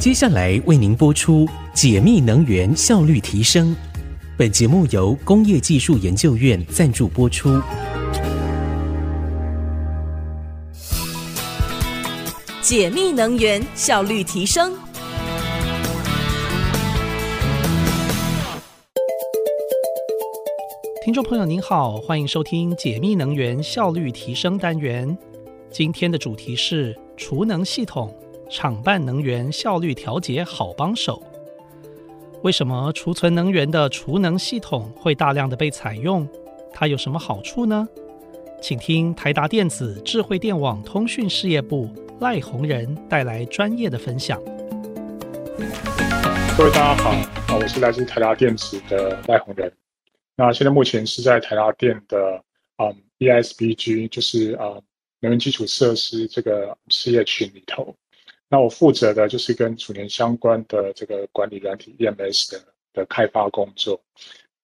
接下来为您播出解密能源效率提升。本节目由工业技术研究院赞助播出。解密能源效率提升。听众朋友您好，欢迎收听解密能源效率提升单元。今天的主题是储能系统。厂办能源效率调节好帮手。为什么储存能源的储能系统会大量的被采用？它有什么好处呢？请听台达电子智慧电网通讯事业部赖宏仁带来专业的分享。各位大家好，啊，我是来自台达电子的赖宏仁。那现在目前是在台达电的嗯，ESBG 就是啊能源基础设施这个事业群里头。那我负责的就是跟储能相关的这个管理软体 EMS 的的开发工作。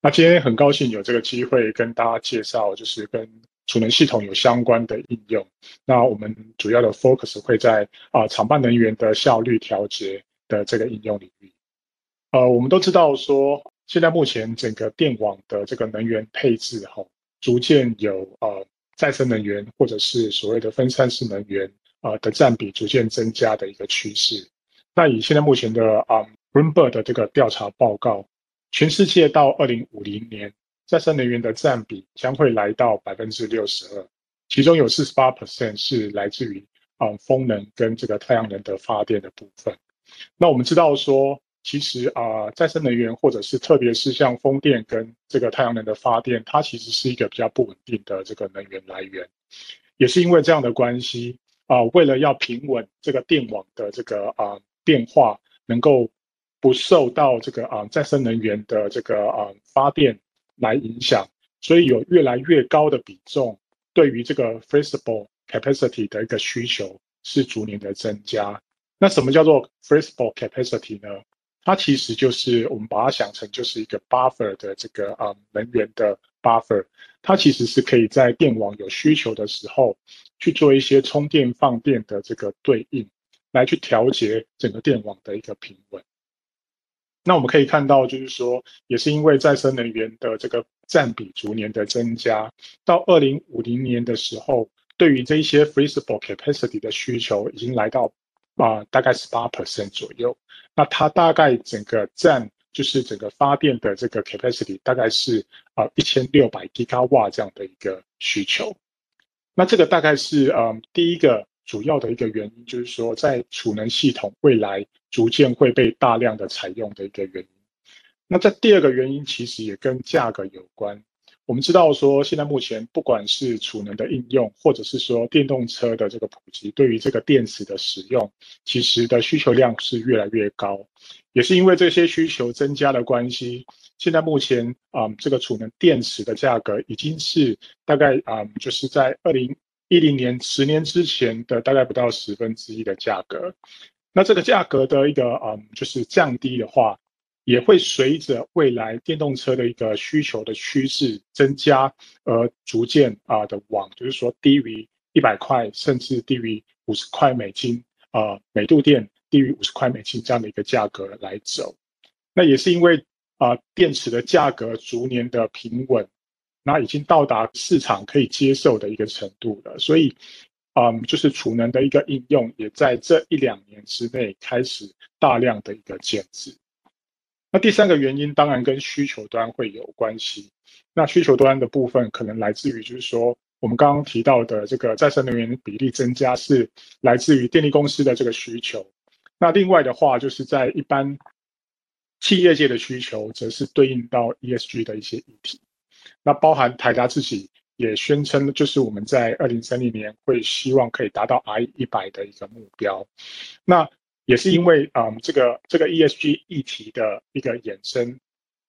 那今天很高兴有这个机会跟大家介绍，就是跟储能系统有相关的应用。那我们主要的 focus 会在啊厂办能源的效率调节的这个应用领域。呃，我们都知道说，现在目前整个电网的这个能源配置哈，逐渐有呃再生能源或者是所谓的分散式能源。呃的占比逐渐增加的一个趋势。那以现在目前的啊、um, Bloomberg 的这个调查报告，全世界到二零五零年再生能源的占比将会来到百分之六十二，其中有四十八 percent 是来自于啊、风能跟这个太阳能的发电的部分。那我们知道说，其实啊、再生能源或者是特别是像风电跟这个太阳能的发电，它其实是一个比较不稳定的这个能源来源，也是因为这样的关系。啊、为了要平稳这个电网的这个啊、变化，能够不受到这个啊、再生能源的这个啊、发电来影响，所以有越来越高的比重对于这个 flexible capacity 的一个需求是逐年的增加。那什么叫做 flexible capacity 呢？它其实就是我们把它想成就是一个 buffer 的这个啊、能源的 buffer，它其实是可以在电网有需求的时候。去做一些充电放电的这个对应，来去调节整个电网的一个平稳。那我们可以看到，就是说，也是因为再生能源的这个占比逐年的增加，到二零五零年的时候，对于这一些 flexible capacity 的需求已经来到啊、大概十八 percent 左右。那它大概整个占就是整个发电的这个 capacity 大概是啊一千六百吉瓦这样的一个需求。那这个大概是嗯第一个主要的一个原因，就是说在储能系统未来逐渐会被大量的采用的一个原因。那这第二个原因其实也跟价格有关。我们知道说现在目前不管是储能的应用，或者是说电动车的这个普及，对于这个电池的使用，其实的需求量是越来越高。也是因为这些需求增加的关系。现在目前啊、这个储能电池的价格已经是大概啊、就是在二零一零年十年之前的大概不到十分之一的价格。那这个价格的一个啊、嗯，就是降低的话，也会随着未来电动车的一个需求的趋势增加而逐渐啊的往，就是说低于一百块，甚至低于五十块美金啊，每度电低于五十块美金这样的一个价格来走。那也是因为。啊、电池的价格逐年的平稳，那已经到达市场可以接受的一个程度了。所以，嗯，就是储能的一个应用，也在这一两年之内开始大量的一个建置。那第三个原因，当然跟需求端会有关系。那需求端的部分，可能来自于就是说，我们刚刚提到的这个再生能源比例增加，是来自于电力公司的这个需求。那另外的话，就是在一般。企业界的需求则是对应到 ESG 的一些议题，那包含台达自己也宣称，就是我们在二零三零年会希望可以达到 I 一百的一个目标。那也是因为啊、嗯，这个这个 ESG 议题的一个衍生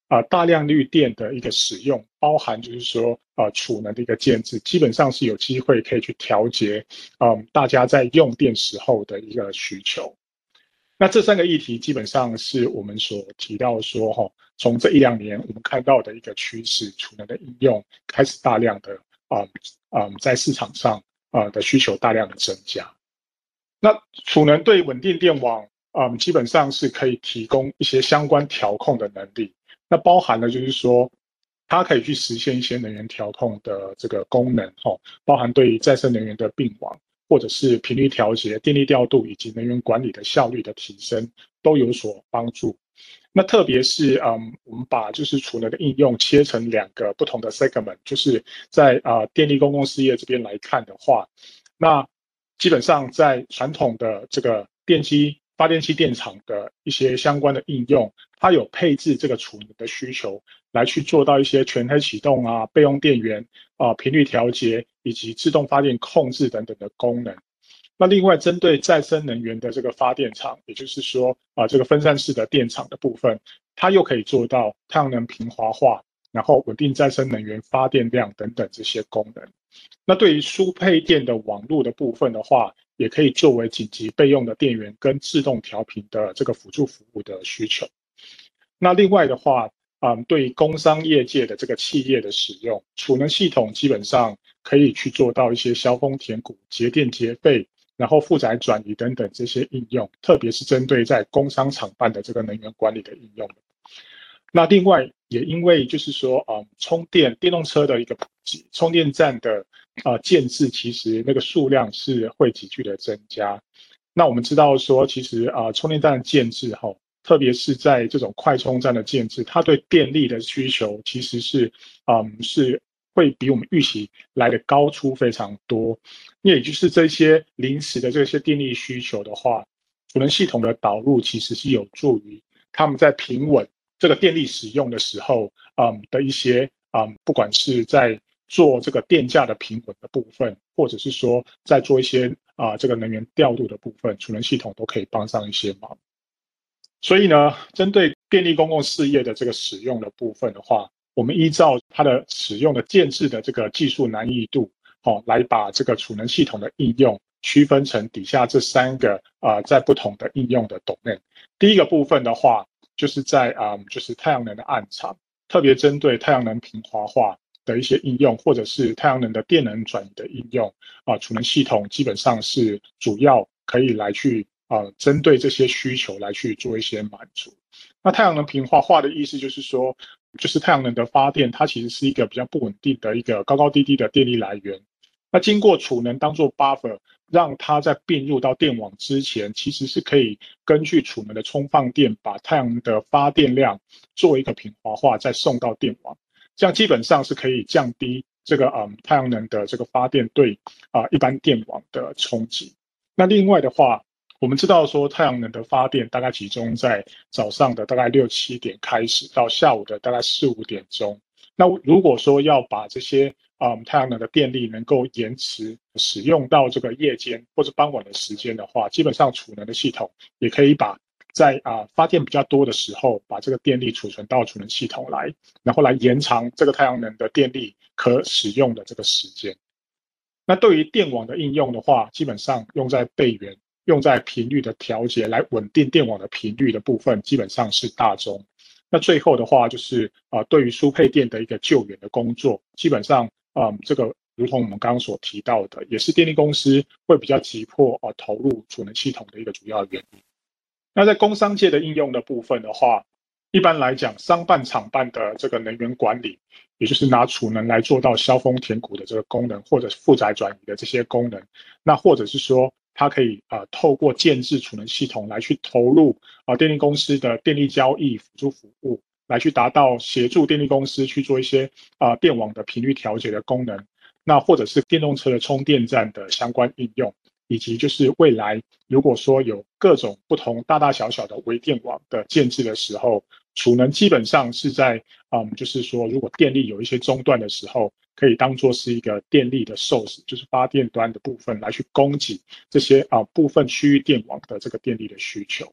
啊，大量绿电的一个使用，包含就是说啊，储能的一个建置，基本上是有机会可以去调节啊、嗯，大家在用电时候的一个需求。那这三个议题基本上是我们所提到说，哈，从这一两年我们看到的一个趋势，储能的应用开始大量的啊啊在市场上啊的需求大量的增加。那储能对稳定电网嗯，基本上是可以提供一些相关调控的能力。那包含了就是说，它可以去实现一些能源调控的这个功能，哈，包含对于再生能源的并网，或者是频率调节、电力调度以及能源管理的效率的提升，都有所帮助。那特别是，嗯，我们把就是储能的应用切成两个不同的 segment，就是在啊、电力公共事业这边来看的话，那基本上在传统的这个电机发电机电厂的一些相关的应用，它有配置这个储能的需求，来去做到一些全黑启动啊、备用电源啊、频率调节以及自动发电控制等等的功能。那另外，针对再生能源的这个发电厂，也就是说，啊，这个分散式的电厂的部分，它又可以做到太阳能平滑化，然后稳定再生能源发电量等等这些功能。那对于输配电的网络的部分的话，也可以作为紧急备用的电源跟自动调频的这个辅助服务的需求。那另外的话，嗯，对于工商业界的这个企业的使用，储能系统基本上可以去做到一些消峰填谷、节电节费。然后负载转移等等这些应用，特别是针对在工商厂办的这个能源管理的应用。那另外也因为就是说，呃，充电电动车的一个普及，充电站的呃建置，其实那个数量是会急剧的增加。那我们知道说，其实啊，充电站的建置后，特别是在这种快充站的建置，它对电力的需求其实是，嗯，是。会比我们预期来的高出非常多，那也就是这些临时的这些电力需求的话，储能系统的导入其实是有助于他们在平稳这个电力使用的时候，嗯的一些嗯，不管是在做这个电价的平稳的部分，或者是说在做一些啊这个能源调度的部分，储能系统都可以帮上一些忙。所以呢，针对电力公共事业的这个使用的部分的话，我们依照它的使用的建制的这个技术难易度，好，来把这个储能系统的应用区分成底下这三个啊、在不同的应用的 domain。第一个部分的话，就是在啊、呃，就是太阳能的暗场，特别针对太阳能平滑化的一些应用，或者是太阳能的电能转移的应用啊，储、能系统基本上是主要可以来去啊、针对这些需求来去做一些满足。那太阳能平滑化的意思就是说。就是太阳能的发电，它其实是一个比较不稳定的一个高高低低的电力来源。那经过储能当做 buffer，让它在并入到电网之前，其实是可以根据储能的充放电，把太阳能的发电量做一个平滑化，再送到电网。这样基本上是可以降低这个嗯太阳能的这个发电对啊一般电网的冲击。那另外的话，我们知道说，太阳能的发电大概集中在早上的大概六七点开始，到下午的大概四五点钟。那如果说要把这些啊、嗯、太阳能的电力能够延迟使用到这个夜间或者傍晚的时间的话，基本上储能的系统也可以把在啊发电比较多的时候，把这个电力储存到储能系统来，然后来延长这个太阳能的电力可使用的这个时间。那对于电网的应用的话，基本上用在备源。用在频率的调节来稳定电网的频率的部分，基本上是大宗。那最后的话就是啊、对于输配电的一个救援的工作，基本上啊、这个如同我们刚刚所提到的，也是电力公司会比较急迫啊、投入储能系统的一个主要原因。那在工商界的应用的部分的话，一般来讲，商办厂办的这个能源管理，也就是拿储能来做到消峰填谷的这个功能，或者是负载转移的这些功能，那或者是说。它可以啊、透过建置储能系统来去投入啊、电力公司的电力交易辅助服务，来去达到协助电力公司去做一些啊、电网的频率调节的功能。那或者是电动车的充电站的相关应用，以及就是未来如果说有各种不同大大小小的微电网的建置的时候，储能基本上是在嗯，就是说如果电力有一些中断的时候。可以当做是一个电力的 source，就是发电端的部分来去供给这些啊部分区域电网的这个电力的需求。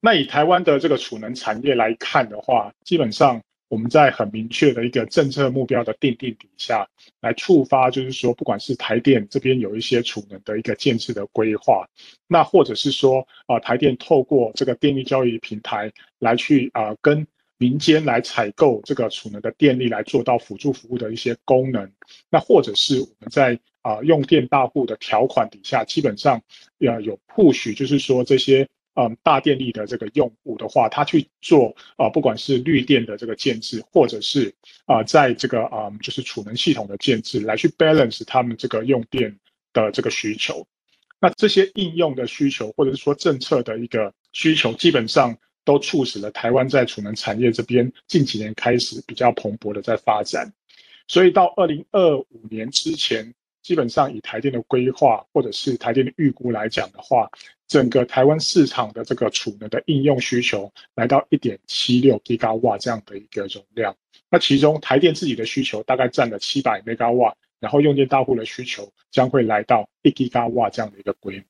那以台湾的这个储能产业来看的话，基本上我们在很明确的一个政策目标的定定底下，来触发就是说，不管是台电这边有一些储能的一个建设的规划，那或者是说啊台电透过这个电力交易平台来去啊跟。民间来采购这个储能的电力来做到辅助服务的一些功能，那或者是我们在啊、用电大户的条款底下，基本上要有 push，就是说这些、嗯大电力的这个用户的话，他去做啊，不管是绿电的这个建置，或者是啊，在这个啊就是储能系统的建置，来去 balance 他们这个用电的这个需求。那这些应用的需求，或者是说政策的一个需求，基本上都促使了台湾在储能产业这边近几年开始比较蓬勃的在发展。所以到二零二五年之前，基本上以台电的规划或者是台电的预估来讲的话，整个台湾市场的这个储能的应用需求来到一点七六吉瓦这样的一个容量。那其中台电自己的需求大概占了七百兆瓦，然后用电大户的需求将会来到一吉瓦这样的一个规模。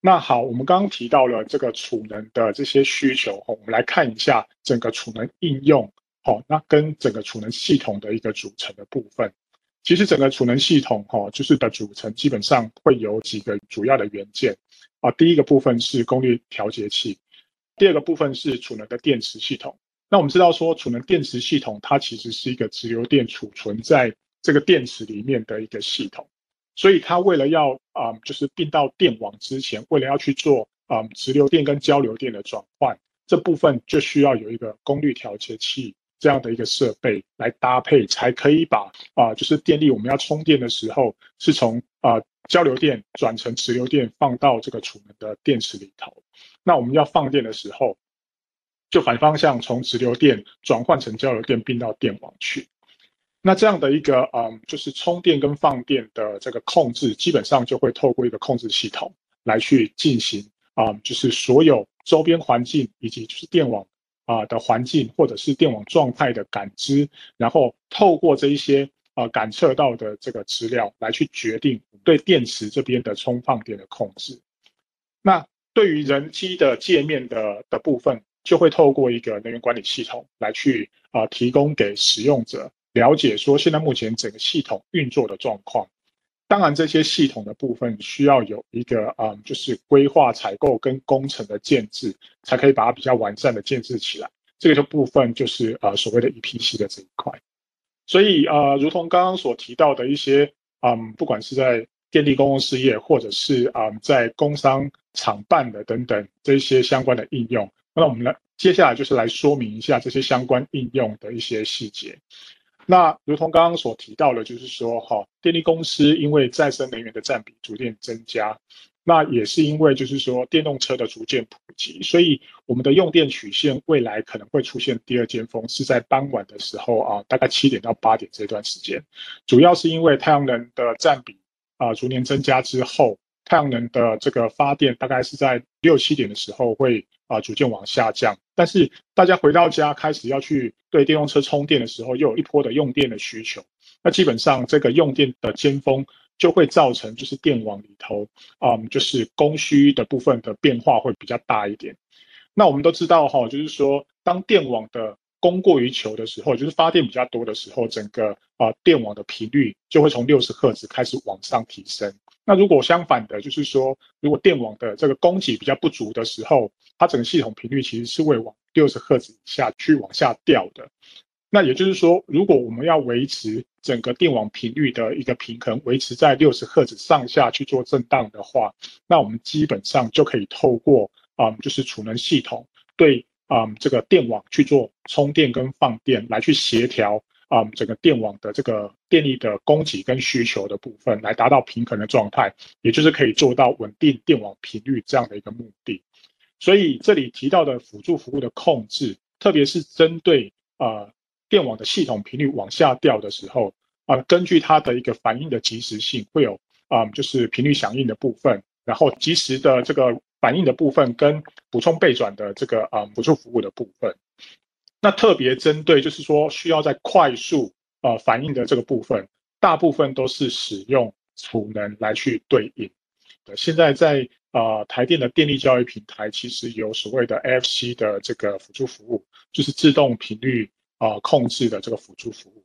那好，我们刚刚提到了这个储能的这些需求，我们来看一下整个储能应用，好，那跟整个储能系统的一个组成的部分。其实整个储能系统哈，就是的组成基本上会有几个主要的元件啊。第一个部分是功率调节器，第二个部分是储能的电池系统。那我们知道说，储能电池系统它其实是一个直流电储存在这个电池里面的一个系统，所以它为了要啊，就是并到电网之前，为了要去做啊直流电跟交流电的转换，这部分就需要有一个功率调节器。这样的一个设备来搭配，才可以把啊、就是电力我们要充电的时候，是从啊、交流电转成直流电放到这个储能的电池里头。那我们要放电的时候，就反方向从直流电转换成交流电并到电网去。那这样的一个嗯，就是充电跟放电的这个控制，基本上就会透过一个控制系统来去进行啊、就是所有周边环境以及就是电网。啊的环境或者是电网状态的感知，然后透过这一些啊感测到的这个资料来去决定对电池这边的充放电的控制。那对于人机的界面的的部分，就会透过一个能源管理系统来去啊提供给使用者了解说现在目前整个系统运作的状况。当然，这些系统的部分需要有一个啊、就是规划、采购跟工程的建置，才可以把它比较完善的建置起来。这个就部分就是呃所谓的 EPC 的这一块。所以呃，如同刚刚所提到的一些嗯，不管是在电力公共事业，或者是啊、在工商厂办的等等这些相关的应用，那我们来接下来就是来说明一下这些相关应用的一些细节。那如同刚刚所提到的，就是说，哈，电力公司因为再生能源的占比逐渐增加，那也是因为就是说电动车的逐渐普及，所以我们的用电曲线未来可能会出现第二尖峰，是在傍晚的时候啊，大概七点到八点这段时间，主要是因为太阳能的占比啊逐年增加之后，太阳能的这个发电大概是在六七点的时候会啊逐渐往下降，但是大家回到家开始要去对电动车充电的时候，又有一波的用电的需求，那基本上这个用电的尖峰就会造成就是电网里头啊、就是供需的部分的变化会比较大一点。那我们都知道哈，就是说当电网的供过于求的时候，就是发电比较多的时候，整个啊电网的频率就会从六十赫兹开始往上提升。那如果相反的，就是说，如果电网的这个供给比较不足的时候，它整个系统频率其实是会往六十赫兹以下去往下掉的。那也就是说，如果我们要维持整个电网频率的一个平衡，维持在六十赫兹上下去做震荡的话，那我们基本上就可以透过啊、嗯，就是储能系统对啊、嗯、这个电网去做充电跟放电来去协调。啊，整个电网的这个电力的供给跟需求的部分，来达到平衡的状态，也就是可以做到稳定电网频率这样的一个目的。所以这里提到的辅助服务的控制，特别是针对呃电网的系统频率往下掉的时候，啊、根据它的一个反应的及时性，会有啊、就是频率响应的部分，然后及时的这个反应的部分，跟补充备转的这个啊、呃、辅助服务的部分。那特别针对就是说需要在快速呃反应的这个部分，大部分都是使用储能来去对应。现在在呃台电的电力交易平台，其实有所谓的 FC 的这个辅助服务，就是自动频率啊、呃、控制的这个辅助服务，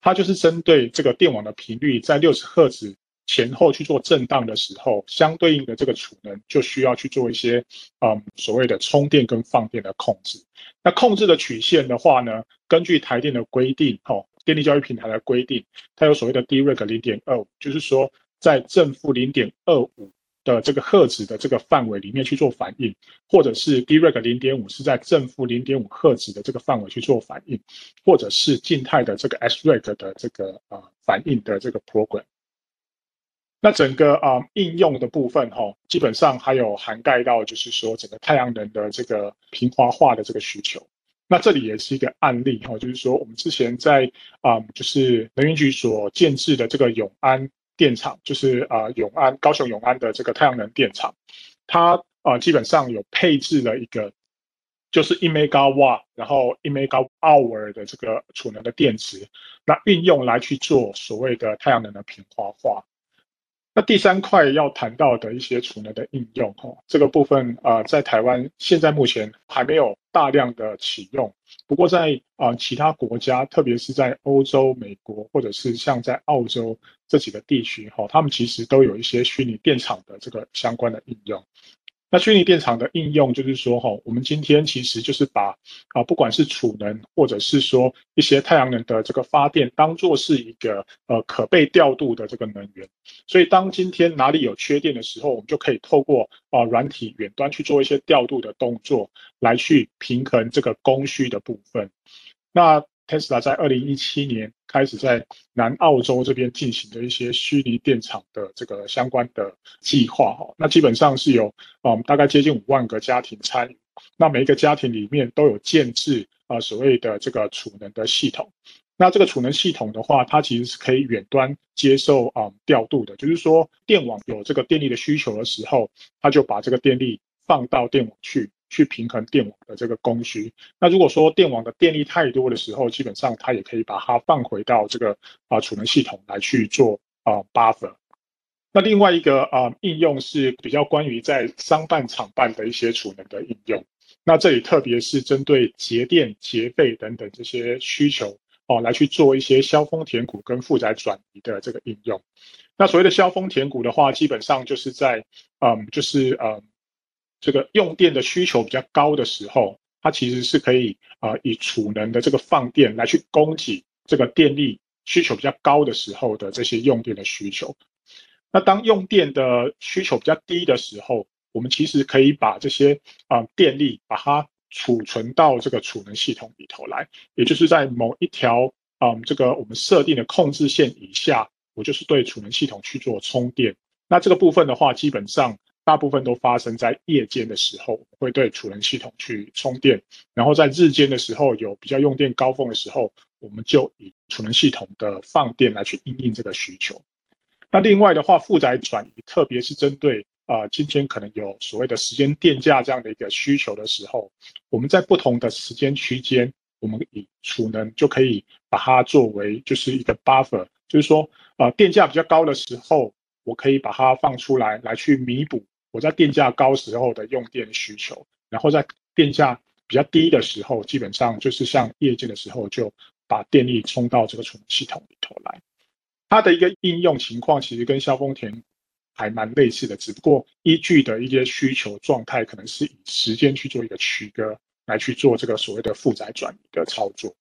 它就是针对这个电网的频率在六十赫兹。前后去做震荡的时候，相对应的这个储能就需要去做一些嗯所谓的充电跟放电的控制。那控制的曲线的话呢，根据台电的规定，哦，电力交易平台的规定，它有所谓的 DREG 零点二五，就是说在正负零点二五的这个赫兹的这个范围里面去做反应，或者是 Dirac 零点五是在正负零点五赫兹的这个范围去做反应，或者是静态的这个 SRAC 的这个呃反应的这个 program。那整个啊、应用的部分哈、哦，基本上还有涵盖到就是说整个太阳能的这个平滑化的这个需求。那这里也是一个案例哈、哦，就是说我们之前在啊、就是能源局所建置的这个永安电厂，就是啊、永安高雄永安的这个太阳能电厂，它啊、基本上有配置了一个就是一 megawatt，然后一 megawatt 的这个储能的电池，那运用来去做所谓的太阳能的平滑化。那第三块要谈到的一些储能的应用，哈，这个部分啊，在台湾现在目前还没有大量的启用。不过在啊其他国家，特别是在欧洲、美国，或者是像在澳洲这几个地区，哈，他们其实都有一些虚拟电厂的这个相关的应用。那虚拟电厂的应用，就是说，哈，我们今天其实就是把啊，不管是储能，或者是说一些太阳能的这个发电，当做是一个呃可被调度的这个能源。所以，当今天哪里有缺电的时候，我们就可以透过啊软体远端去做一些调度的动作，来去平衡这个供需的部分。那 Tesla 在二零一七年开始在南澳洲这边进行的一些虚拟电厂的这个相关的计划。哈，那基本上是有嗯大概接近五万个家庭参与，那每一个家庭里面都有建置啊所谓的这个储能的系统，那这个储能系统的话，它其实是可以远端接受啊调度的，就是说电网有这个电力的需求的时候，它就把这个电力放到电网去。去平衡电网的这个供需。那如果说电网的电力太多的时候，基本上它也可以把它放回到这个啊储能系统来去做啊 buffer。那另外一个啊应用是比较关于在商办厂办的一些储能的应用。那这里特别是针对节电节费等等这些需求哦，来去做一些削峰填谷跟负载转移的这个应用。那所谓的削峰填谷的话，基本上就是在嗯就是嗯。这个用电的需求比较高的时候，它其实是可以啊、以储能的这个放电来去供给这个电力需求比较高的时候的这些用电的需求。那当用电的需求比较低的时候，我们其实可以把这些啊、呃、电力把它储存到这个储能系统里头来，也就是在某一条啊、呃、这个我们设定的控制线以下，我就是对储能系统去做充电。那这个部分的话，基本上。大部分都发生在夜间的时候，会对储能系统去充电，然后在日间的时候有比较用电高峰的时候，我们就以储能系统的放电来去应应这个需求。那另外的话，负载转移，特别是针对啊、今天可能有所谓的时间电价这样的一个需求的时候，我们在不同的时间区间，我们以储能就可以把它作为就是一个 buffer，就是说啊、电价比较高的时候，我可以把它放出来来去弥补。我在电价高时候的用电需求，然后在电价比较低的时候，基本上就是像夜间的时候，就把电力充到这个储能系统里头来。它的一个应用情况其实跟削峰填还蛮类似的，只不过依据的一些需求状态，可能是以时间去做一个区隔，来去做这个所谓的负载转移的操作。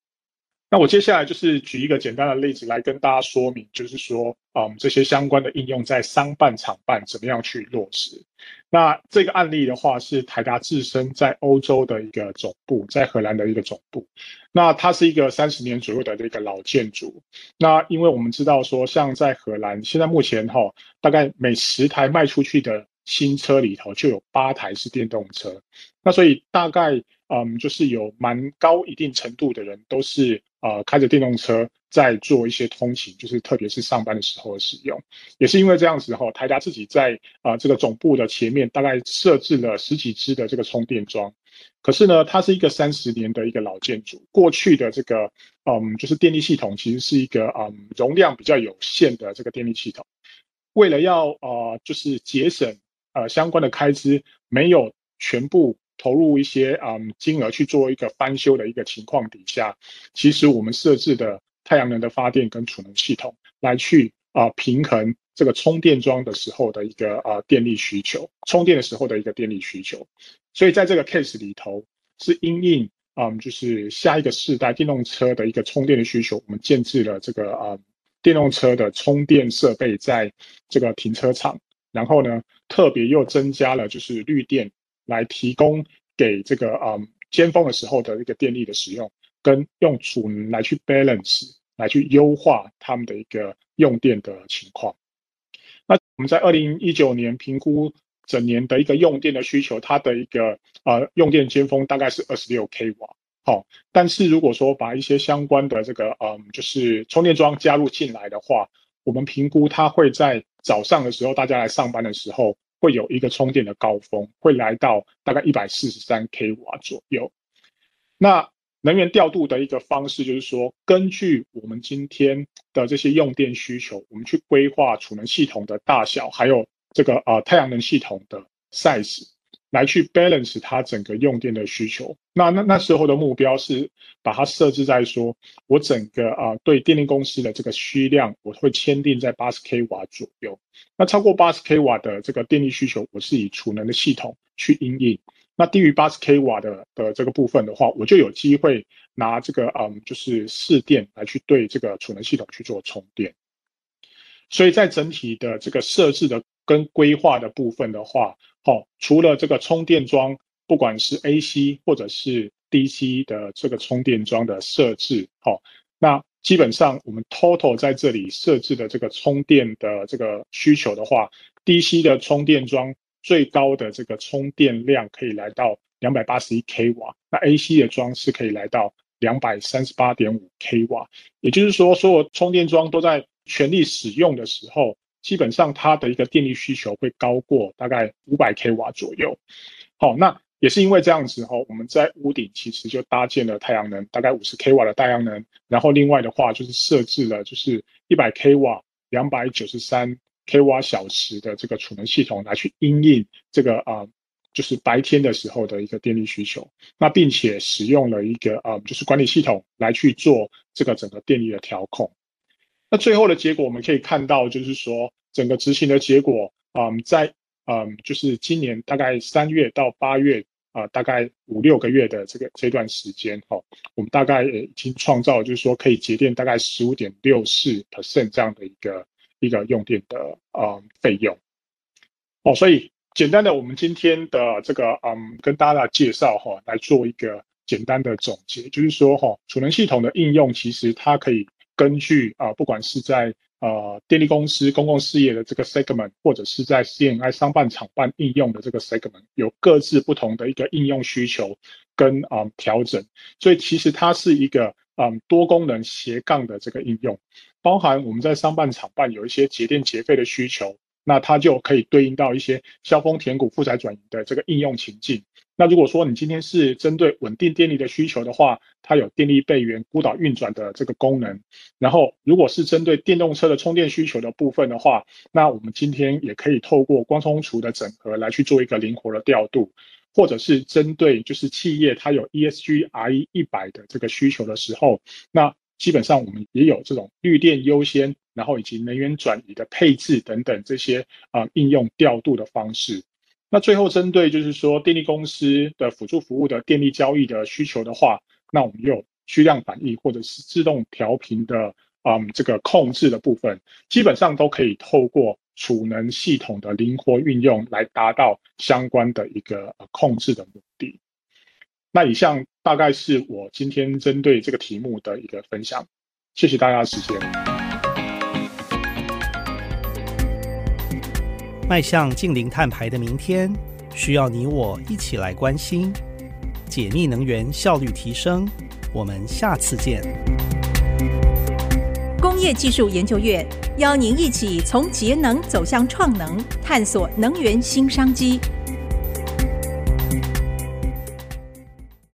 那我接下来就是举一个简单的例子来跟大家说明，就是说，嗯，这些相关的应用在商办厂办怎么样去落实。那这个案例的话，是台达自身在欧洲的一个总部，在荷兰的一个总部。那它是一个三十年左右的这个老建筑。那因为我们知道说，像在荷兰，现在目前哈，大概每十台卖出去的新车里头就有八台是电动车。那所以大概，嗯，就是有蛮高一定程度的人都是。呃，开着电动车在做一些通勤，就是特别是上班的时候使用，也是因为这样子哈，台达自己在啊、这个总部的前面大概设置了十几支的这个充电桩。可是呢，它是一个三十年的一个老建筑，过去的这个嗯，就是电力系统其实是一个嗯容量比较有限的这个电力系统，为了要呃就是节省呃相关的开支，没有全部。投入一些嗯金额去做一个翻修的一个情况底下，其实我们设置的太阳能的发电跟储能系统来去啊平衡这个充电桩的时候的一个啊电力需求，充电的时候的一个电力需求。所以在这个 case 里头是因应嗯就是下一个世代电动车的一个充电的需求，我们建置了这个啊电动车的充电设备在这个停车场，然后呢特别又增加了就是绿电来提供给这个嗯尖峰的时候的一个电力的使用，跟用储能来去 balance 来去优化他们的一个用电的情况。那我们在二零一九年评估整年的一个用电的需求，它的一个呃用电尖峰大概是二十六 k 瓦。好，但是如果说把一些相关的这个嗯，就是充电桩加入进来的话，我们评估它会在早上的时候，大家来上班的时候，会有一个充电的高峰，会来到大概一百四十三 k 瓦左右。那能源调度的一个方式就是说，根据我们今天的这些用电需求，我们去规划储能系统的大小，还有这个呃太阳能系统的 size。来去 balance 它整个用电的需求，那那那时候的目标是把它设置在说，我整个啊、呃、对电力公司的这个需量，我会签订在八十 k 瓦左右。那超过八十 k 瓦的这个电力需求，我是以储能的系统去因应。那低于八十 k 瓦的的这个部分的话，我就有机会拿这个嗯就是市电来去对这个储能系统去做充电。所以在整体的这个设置的跟规划的部分的话，好，除了这个充电桩，不管是 AC 或者是 DC 的这个充电桩的设置，好，那基本上我们 total 在这里设置的这个充电的这个需求的话，DC 的充电桩最高的这个充电量可以来到两百八十一 k 瓦，那 AC 的桩是可以来到两百三十八点五 k 瓦，也就是说，所有充电桩都在全力使用的时候，基本上它的一个电力需求会高过大概五百 k 瓦左右。好，那也是因为这样子哈，我们在屋顶其实就搭建了太阳能，大概五十 k 瓦的太阳能，然后另外的话就是设置了就是一百 k 瓦、两百九十三 k 瓦小时的这个储能系统来去因应这个啊，就是白天的时候的一个电力需求。那并且使用了一个啊，就是管理系统来去做这个整个电力的调控。那最后的结果，我们可以看到，就是说整个执行的结果，嗯，在嗯，就是今年大概三月到八月啊、大概五六个月的这个这段时间，哈，我们大概已经创造，就是说可以节电大概十五点六四 percent 这样的一个一个用电的呃费用。哦，所以简单的，我们今天的这个嗯，跟大家的介绍哈，来做一个简单的总结，就是说哈，储能系统的应用其实它可以。根据啊，不管是在呃电力公司公共事业的这个 segment，或者是在 C N I 商办厂办应用的这个 segment，有各自不同的一个应用需求跟啊调整，所以其实它是一个嗯多功能斜杠的这个应用，包含我们在商办厂办有一些节电节费的需求，那它就可以对应到一些削峰填谷、负载转移的这个应用情境。那如果说你今天是针对稳定电力的需求的话，它有电力备援、孤岛运转的这个功能。然后，如果是针对电动车的充电需求的部分的话，那我们今天也可以透过光充储的整合来去做一个灵活的调度，或者是针对就是企业它有 ESG RE 一百的这个需求的时候，那基本上我们也有这种绿电优先，然后以及能源转移的配置等等这些啊、应用调度的方式。那最后针对就是说电力公司的辅助服务的电力交易的需求的话，那我们有虚量反应或者是自动调频的嗯这个控制的部分，基本上都可以透过储能系统的灵活运用来达到相关的一个控制的目的。那以上大概是我今天针对这个题目的一个分享，谢谢大家的时间。迈向净零碳排的明天，需要你我一起来关心。解密能源效率提升，我们下次见。工业技术研究院邀您一起从节能走向创能，探索能源新商机。